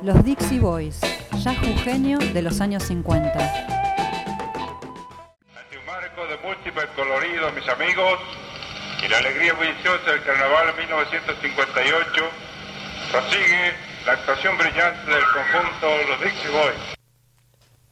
Los Dixie Boys, jazz jujeño de los años 50. Ante un marco de múltiples coloridos, mis amigos, y la alegría bulliciosa del carnaval 1958, prosigue la actuación brillante del conjunto Los Dixie Boys.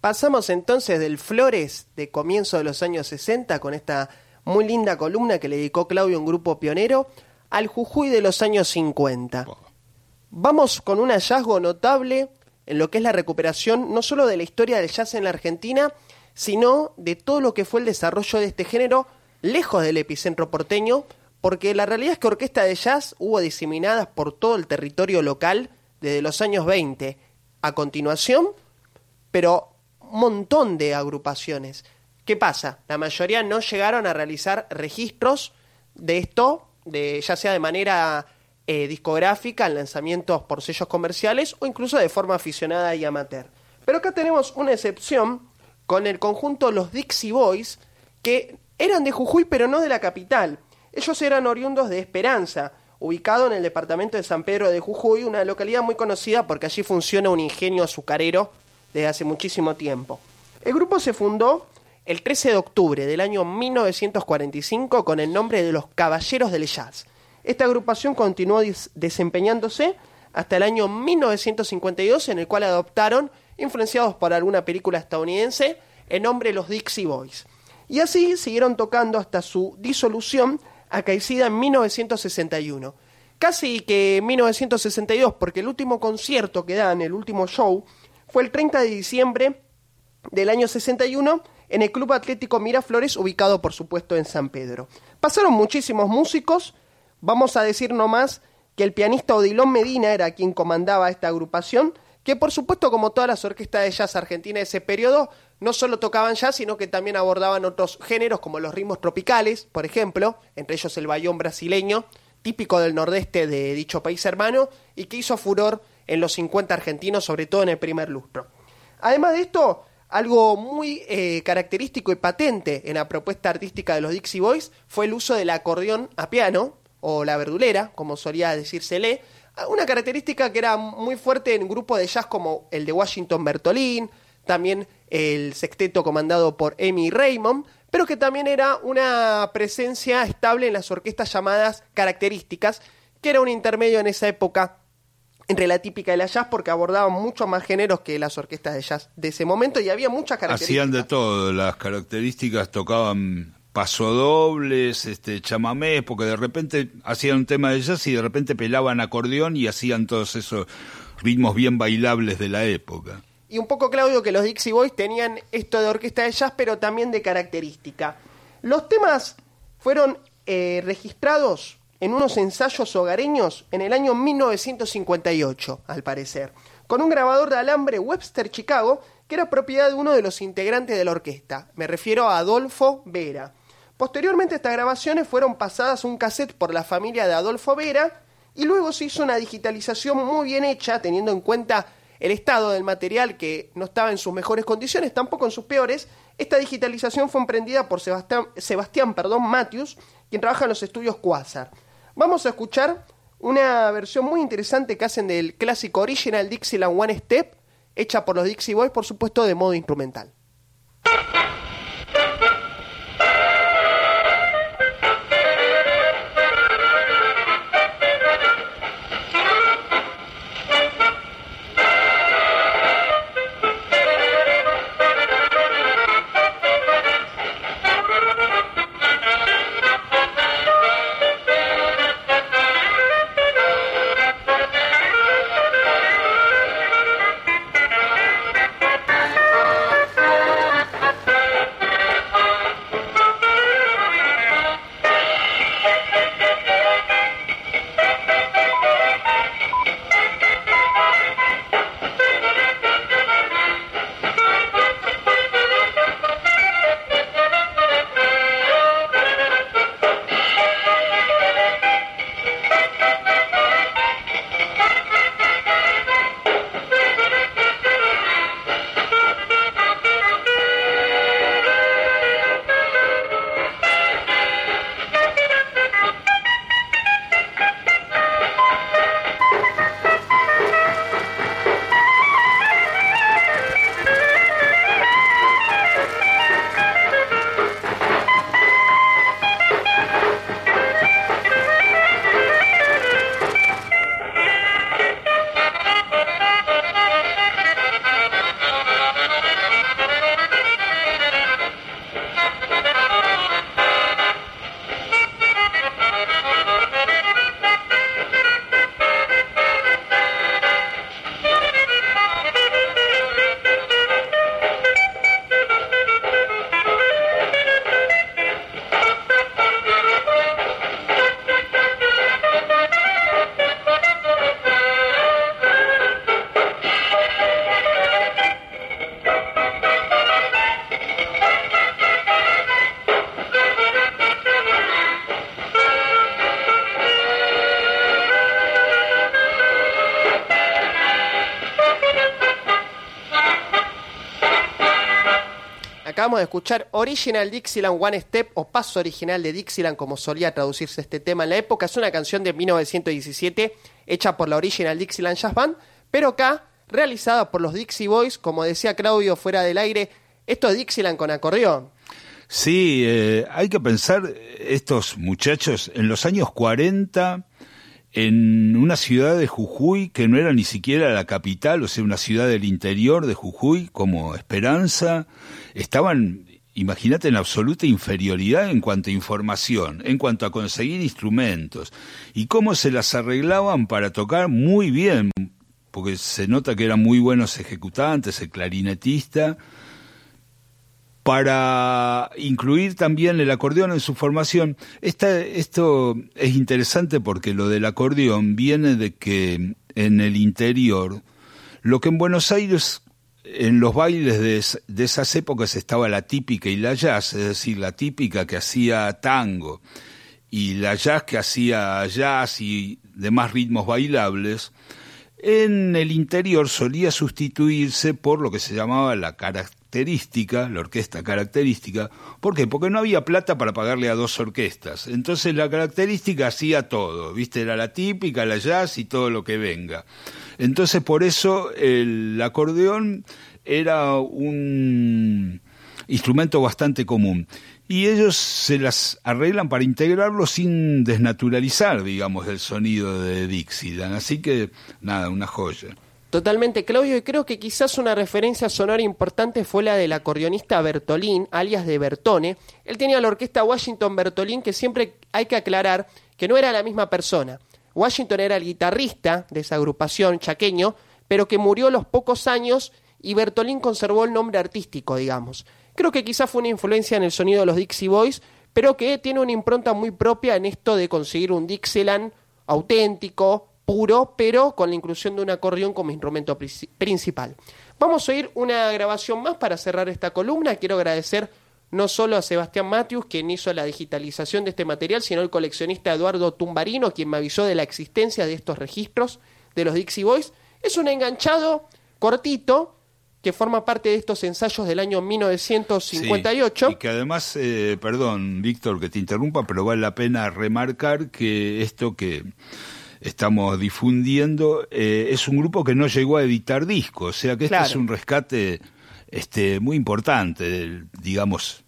Pasamos entonces del Flores de comienzo de los años 60 con esta muy linda columna que le dedicó Claudio a un grupo pionero al Jujuy de los años 50. Vamos con un hallazgo notable en lo que es la recuperación no solo de la historia del jazz en la Argentina, sino de todo lo que fue el desarrollo de este género lejos del epicentro porteño, porque la realidad es que orquesta de jazz hubo diseminadas por todo el territorio local desde los años 20 a continuación, pero un montón de agrupaciones. ¿Qué pasa? La mayoría no llegaron a realizar registros de esto, de, ya sea de manera eh, discográfica, en lanzamientos por sellos comerciales o incluso de forma aficionada y amateur. Pero acá tenemos una excepción con el conjunto Los Dixie Boys, que eran de Jujuy pero no de la capital. Ellos eran oriundos de Esperanza, ubicado en el departamento de San Pedro de Jujuy, una localidad muy conocida porque allí funciona un ingenio azucarero desde hace muchísimo tiempo. El grupo se fundó el 13 de octubre del año 1945 con el nombre de los Caballeros del Jazz. Esta agrupación continuó desempeñándose hasta el año 1952 en el cual adoptaron, influenciados por alguna película estadounidense, el nombre Los Dixie Boys. Y así siguieron tocando hasta su disolución acaecida en 1961. Casi que en 1962, porque el último concierto que dan, el último show, fue el 30 de diciembre del año 61 en el Club Atlético Miraflores, ubicado por supuesto en San Pedro. Pasaron muchísimos músicos, vamos a decir nomás que el pianista Odilón Medina era quien comandaba esta agrupación, que por supuesto como todas las orquestas de jazz argentinas de ese periodo, no solo tocaban jazz, sino que también abordaban otros géneros como los ritmos tropicales, por ejemplo, entre ellos el bayón brasileño, típico del nordeste de dicho país hermano, y que hizo furor en los 50 argentinos, sobre todo en el primer lustro. Además de esto, algo muy eh, característico y patente en la propuesta artística de los Dixie Boys fue el uso del acordeón a piano, o la verdulera, como solía decírsele, una característica que era muy fuerte en grupos de jazz como el de Washington Bertolín, también el sexteto comandado por Amy Raymond, pero que también era una presencia estable en las orquestas llamadas características, que era un intermedio en esa época entre la típica de la jazz porque abordaban mucho más géneros que las orquestas de jazz de ese momento y había muchas características. Hacían de todo, las características tocaban pasodobles, este chamamés, porque de repente hacían un tema de jazz y de repente pelaban acordeón y hacían todos esos ritmos bien bailables de la época. Y un poco, Claudio, que los Dixie Boys tenían esto de orquesta de jazz, pero también de característica. Los temas fueron eh, registrados en unos ensayos hogareños en el año 1958, al parecer, con un grabador de alambre Webster Chicago que era propiedad de uno de los integrantes de la orquesta. Me refiero a Adolfo Vera. Posteriormente estas grabaciones fueron pasadas un cassette por la familia de Adolfo Vera y luego se hizo una digitalización muy bien hecha teniendo en cuenta el estado del material que no estaba en sus mejores condiciones, tampoco en sus peores. Esta digitalización fue emprendida por Sebastián, Sebastián perdón, Matthews, quien trabaja en los estudios Quasar. Vamos a escuchar una versión muy interesante que hacen del clásico original Dixieland One Step, hecha por los Dixie Boys, por supuesto, de modo instrumental. Acabamos de escuchar Original Dixieland One Step o Paso Original de Dixieland, como solía traducirse este tema en la época. Es una canción de 1917 hecha por la Original Dixieland Jazz Band, pero acá realizada por los Dixie Boys, como decía Claudio fuera del aire, esto es Dixieland con acordeón. Sí, eh, hay que pensar, estos muchachos, en los años 40, en una ciudad de Jujuy que no era ni siquiera la capital, o sea, una ciudad del interior de Jujuy, como Esperanza, estaban, imagínate, en absoluta inferioridad en cuanto a información, en cuanto a conseguir instrumentos, y cómo se las arreglaban para tocar muy bien, porque se nota que eran muy buenos ejecutantes, el clarinetista, para incluir también el acordeón en su formación. Esto es interesante porque lo del acordeón viene de que en el interior, lo que en Buenos Aires en los bailes de, de, esas épocas estaba la típica y la jazz, es decir, la típica que hacía tango y la jazz que hacía jazz y demás ritmos bailables, en el interior solía sustituirse por lo que se llamaba la característica, la orquesta característica. ¿Por qué? Porque no había plata para pagarle a dos orquestas. Entonces la característica hacía todo, ¿viste? Era la típica, la jazz y todo lo que venga. Entonces por eso el acordeón era un instrumento bastante común y ellos se las arreglan para integrarlo sin desnaturalizar, digamos, el sonido de Dixieland. Así que, nada, una joya. Totalmente, Claudio, y creo que quizás una referencia sonora importante fue la del acordeonista Bertolín, alias de Bertone. Él tenía la orquesta Washington Bertolín, que siempre hay que aclarar que no era la misma persona. Washington era el guitarrista de esa agrupación chaqueño, pero que murió a los pocos años y Bertolín conservó el nombre artístico, digamos. Creo que quizás fue una influencia en el sonido de los Dixie Boys, pero que tiene una impronta muy propia en esto de conseguir un Dixieland auténtico, puro, pero con la inclusión de un acordeón como instrumento principal. Vamos a oír una grabación más para cerrar esta columna. Quiero agradecer no solo a Sebastián Matthews, quien hizo la digitalización de este material, sino al coleccionista Eduardo Tumbarino, quien me avisó de la existencia de estos registros de los Dixie Boys. Es un enganchado cortito, que forma parte de estos ensayos del año 1958. y que además, eh, perdón, Víctor, que te interrumpa, pero vale la pena remarcar que esto que estamos difundiendo eh, es un grupo que no llegó a editar discos, o sea que este es un rescate este, muy importante, digamos,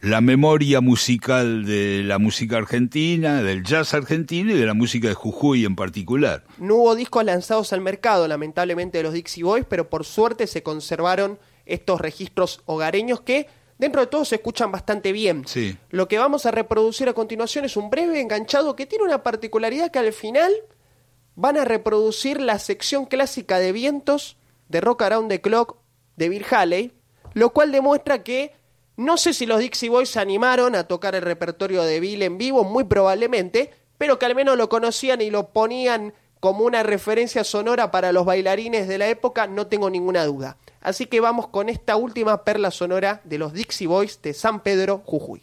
la memoria musical de la música argentina, del jazz argentino y de la música de Jujuy en particular. No hubo discos lanzados al mercado, lamentablemente, de los Dixie Boys, pero por suerte se conservaron estos registros hogareños que dentro de todo se escuchan bastante bien. Sí. Lo que vamos a reproducir a continuación es un breve enganchado que tiene una particularidad que al final van a reproducir la sección clásica de vientos de Rock Around the Clock de Bill Haley, lo cual demuestra que no sé si los Dixie Boys se animaron a tocar el repertorio de Bill en vivo, muy probablemente, pero que al menos lo conocían y lo ponían como una referencia sonora para los bailarines de la época, no tengo ninguna duda. Así que vamos con esta última perla sonora de los Dixie Boys de San Pedro, Jujuy.